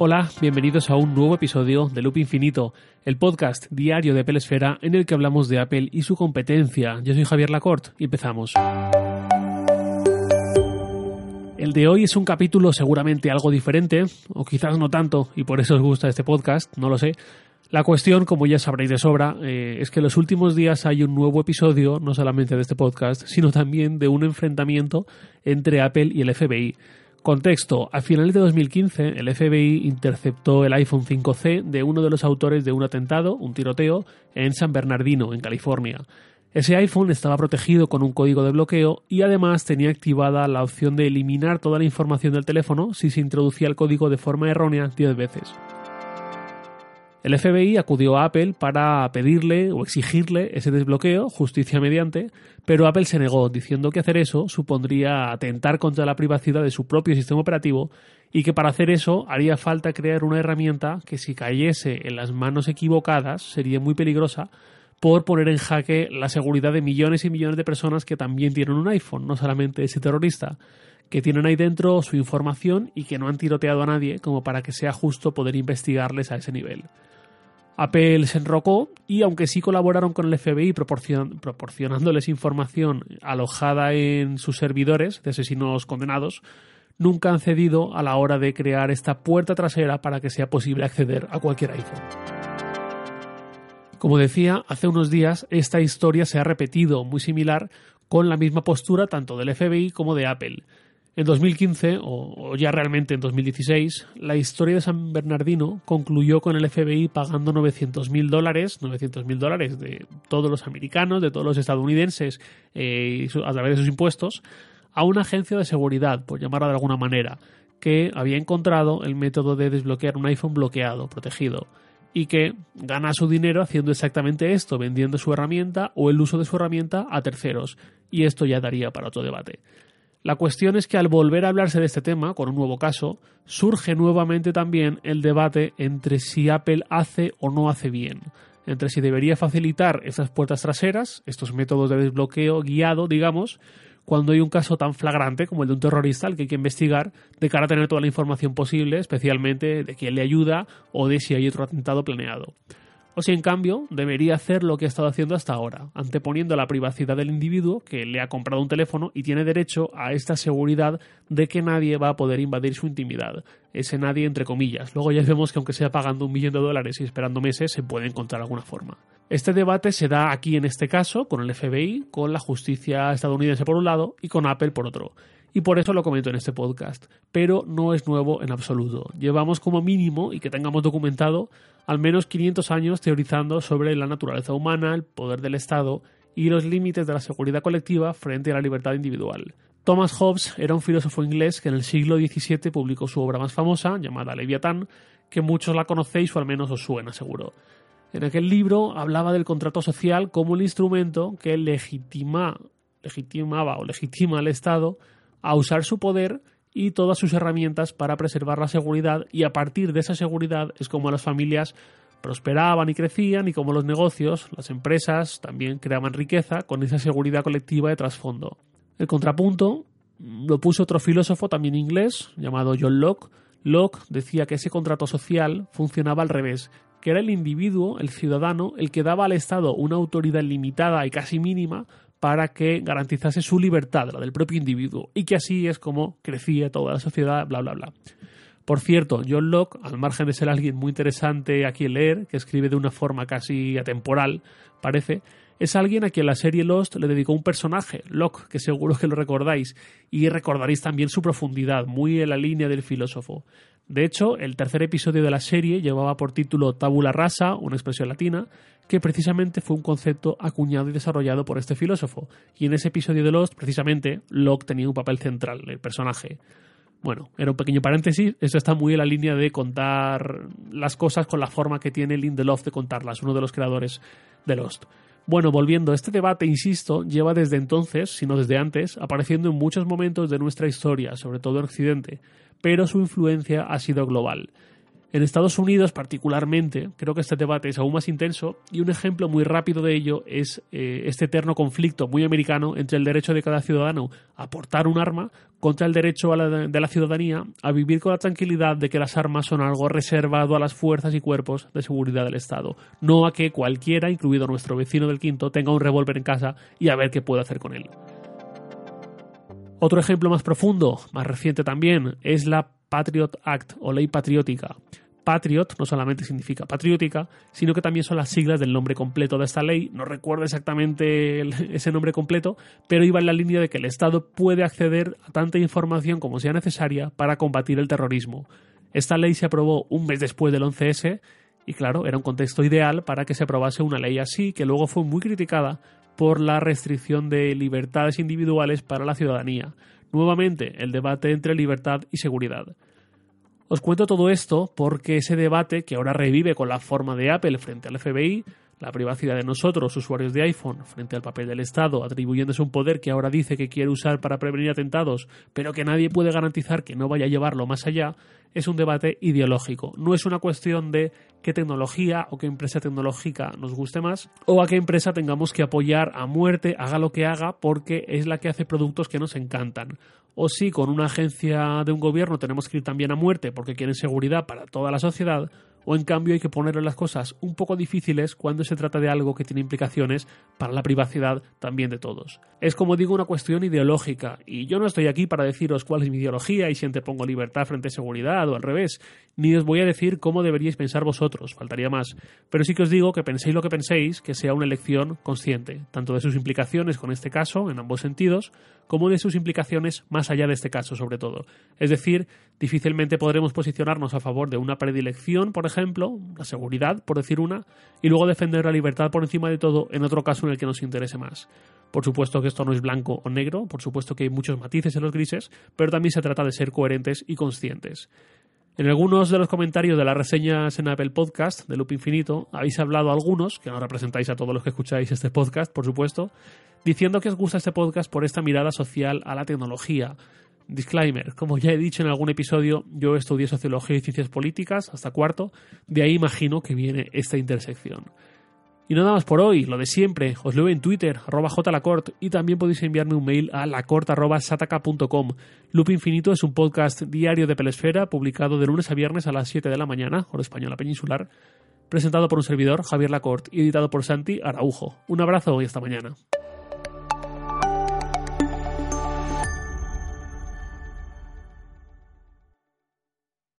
Hola, bienvenidos a un nuevo episodio de Loop Infinito, el podcast diario de Apple Esfera en el que hablamos de Apple y su competencia. Yo soy Javier Lacorte y empezamos. El de hoy es un capítulo seguramente algo diferente, o quizás no tanto, y por eso os gusta este podcast, no lo sé. La cuestión, como ya sabréis de sobra, eh, es que en los últimos días hay un nuevo episodio, no solamente de este podcast, sino también de un enfrentamiento entre Apple y el FBI. Contexto, a finales de 2015 el FBI interceptó el iPhone 5C de uno de los autores de un atentado, un tiroteo, en San Bernardino, en California. Ese iPhone estaba protegido con un código de bloqueo y además tenía activada la opción de eliminar toda la información del teléfono si se introducía el código de forma errónea 10 veces. El FBI acudió a Apple para pedirle o exigirle ese desbloqueo, justicia mediante, pero Apple se negó, diciendo que hacer eso supondría atentar contra la privacidad de su propio sistema operativo y que para hacer eso haría falta crear una herramienta que si cayese en las manos equivocadas sería muy peligrosa por poner en jaque la seguridad de millones y millones de personas que también tienen un iPhone, no solamente ese terrorista, que tienen ahí dentro su información y que no han tiroteado a nadie como para que sea justo poder investigarles a ese nivel. Apple se enrocó y aunque sí colaboraron con el FBI proporcionándoles información alojada en sus servidores de asesinos condenados, nunca han cedido a la hora de crear esta puerta trasera para que sea posible acceder a cualquier iPhone. Como decía, hace unos días esta historia se ha repetido muy similar con la misma postura tanto del FBI como de Apple. En 2015, o, ya realmente en 2016, la historia de San Bernardino concluyó con el FBI pagando 900.000 dólares, 900.000 dólares de todos los americanos, de todos los estadounidenses, eh, a través de sus impuestos, a una agencia de seguridad, por llamarla de alguna manera, que había encontrado el método de desbloquear un iPhone bloqueado, protegido, y que gana su dinero haciendo exactamente esto, vendiendo su herramienta o el uso de su herramienta a terceros, y esto ya daría para otro debate. La cuestión es que al volver a hablarse de este tema, con un nuevo caso, surge nuevamente también el debate entre si Apple hace o no hace bien, entre si debería facilitar estas puertas traseras, estos métodos de desbloqueo guiado, digamos, cuando hay un caso tan flagrante como el de un terrorista al que hay que investigar de cara a tener toda la información posible, especialmente de quién le ayuda o de si hay otro atentado planeado o si en cambio debería hacer lo que ha estado haciendo hasta ahora, anteponiendo la privacidad del individuo que le ha comprado un teléfono y tiene derecho a esta seguridad de que nadie va a poder invadir su intimidad. Ese nadie entre comillas. Luego ya vemos que aunque sea pagando un millón de dólares y esperando meses, se puede encontrar alguna forma. Este debate se da aquí en este caso con el FBI, con la justicia estadounidense por un lado y con Apple por otro y por eso lo comento en este podcast. Pero no es nuevo en absoluto. Llevamos como mínimo, y que tengamos documentado, al menos 500 años teorizando sobre la naturaleza humana, el poder del Estado y los límites de la seguridad colectiva frente a la libertad individual. Thomas Hobbes era un filósofo inglés que en el siglo XVII publicó su obra más famosa, llamada Leviatán, que muchos la conocéis o al menos os suena seguro. En aquel libro hablaba del contrato social como el instrumento que legitima, legitimaba o legitima al Estado a usar su poder y todas sus herramientas para preservar la seguridad y a partir de esa seguridad es como las familias prosperaban y crecían y como los negocios, las empresas también creaban riqueza con esa seguridad colectiva de trasfondo. El contrapunto lo puso otro filósofo también inglés llamado John Locke. Locke decía que ese contrato social funcionaba al revés, era el individuo, el ciudadano, el que daba al Estado una autoridad limitada y casi mínima para que garantizase su libertad, la del propio individuo, y que así es como crecía toda la sociedad, bla, bla, bla. Por cierto, John Locke, al margen de ser alguien muy interesante a quien leer, que escribe de una forma casi atemporal, parece, es alguien a quien la serie Lost le dedicó un personaje, Locke, que seguro que lo recordáis, y recordaréis también su profundidad, muy en la línea del filósofo. De hecho, el tercer episodio de la serie llevaba por título Tabula rasa, una expresión latina, que precisamente fue un concepto acuñado y desarrollado por este filósofo. Y en ese episodio de Lost, precisamente, Locke tenía un papel central, el personaje. Bueno, era un pequeño paréntesis. Esto está muy en la línea de contar las cosas con la forma que tiene Lindelof de contarlas, uno de los creadores de Lost. Bueno, volviendo, este debate, insisto, lleva desde entonces, si no desde antes, apareciendo en muchos momentos de nuestra historia, sobre todo en Occidente pero su influencia ha sido global. En Estados Unidos, particularmente, creo que este debate es aún más intenso y un ejemplo muy rápido de ello es eh, este eterno conflicto muy americano entre el derecho de cada ciudadano a portar un arma contra el derecho de la ciudadanía a vivir con la tranquilidad de que las armas son algo reservado a las fuerzas y cuerpos de seguridad del Estado, no a que cualquiera, incluido nuestro vecino del quinto, tenga un revólver en casa y a ver qué puede hacer con él. Otro ejemplo más profundo, más reciente también, es la Patriot Act o ley patriótica. Patriot no solamente significa patriótica, sino que también son las siglas del nombre completo de esta ley. No recuerdo exactamente ese nombre completo, pero iba en la línea de que el Estado puede acceder a tanta información como sea necesaria para combatir el terrorismo. Esta ley se aprobó un mes después del 11S y claro, era un contexto ideal para que se aprobase una ley así, que luego fue muy criticada por la restricción de libertades individuales para la ciudadanía. Nuevamente, el debate entre libertad y seguridad. Os cuento todo esto porque ese debate que ahora revive con la forma de Apple frente al FBI, la privacidad de nosotros, usuarios de iPhone, frente al papel del Estado, atribuyéndose un poder que ahora dice que quiere usar para prevenir atentados, pero que nadie puede garantizar que no vaya a llevarlo más allá, es un debate ideológico. No es una cuestión de qué tecnología o qué empresa tecnológica nos guste más o a qué empresa tengamos que apoyar a muerte, haga lo que haga, porque es la que hace productos que nos encantan. O si con una agencia de un gobierno tenemos que ir también a muerte porque quieren seguridad para toda la sociedad, o en cambio hay que ponerle las cosas un poco difíciles cuando se trata de algo que tiene implicaciones para la privacidad también de todos. Es como digo una cuestión ideológica y yo no estoy aquí para deciros cuál es mi ideología y si pongo libertad frente a seguridad o al revés, ni os voy a decir cómo deberíais pensar vosotros, faltaría más, pero sí que os digo que penséis lo que penséis, que sea una elección consciente, tanto de sus implicaciones con este caso, en ambos sentidos, como de sus implicaciones más allá de este caso, sobre todo. Es decir, difícilmente podremos posicionarnos a favor de una predilección, por ejemplo, la seguridad, por decir una, y luego defender la libertad por encima de todo en otro caso en el que nos interese más. Por supuesto que esto no es blanco o negro, por supuesto que hay muchos matices en los grises, pero también se trata de ser coherentes y conscientes. En algunos de los comentarios de las reseñas en Apple Podcast de Loop Infinito habéis hablado algunos, que no representáis a todos los que escucháis este podcast, por supuesto, diciendo que os gusta este podcast por esta mirada social a la tecnología. Disclaimer, como ya he dicho en algún episodio, yo estudié sociología y ciencias políticas hasta cuarto, de ahí imagino que viene esta intersección. Y nada más por hoy, lo de siempre, os leo en Twitter, arroba jlacort, y también podéis enviarme un mail a lacort.sataka.com. Loop Infinito es un podcast diario de Pelesfera, publicado de lunes a viernes a las 7 de la mañana, hora española peninsular, presentado por un servidor, Javier Lacort, y editado por Santi Araujo. Un abrazo y hasta mañana.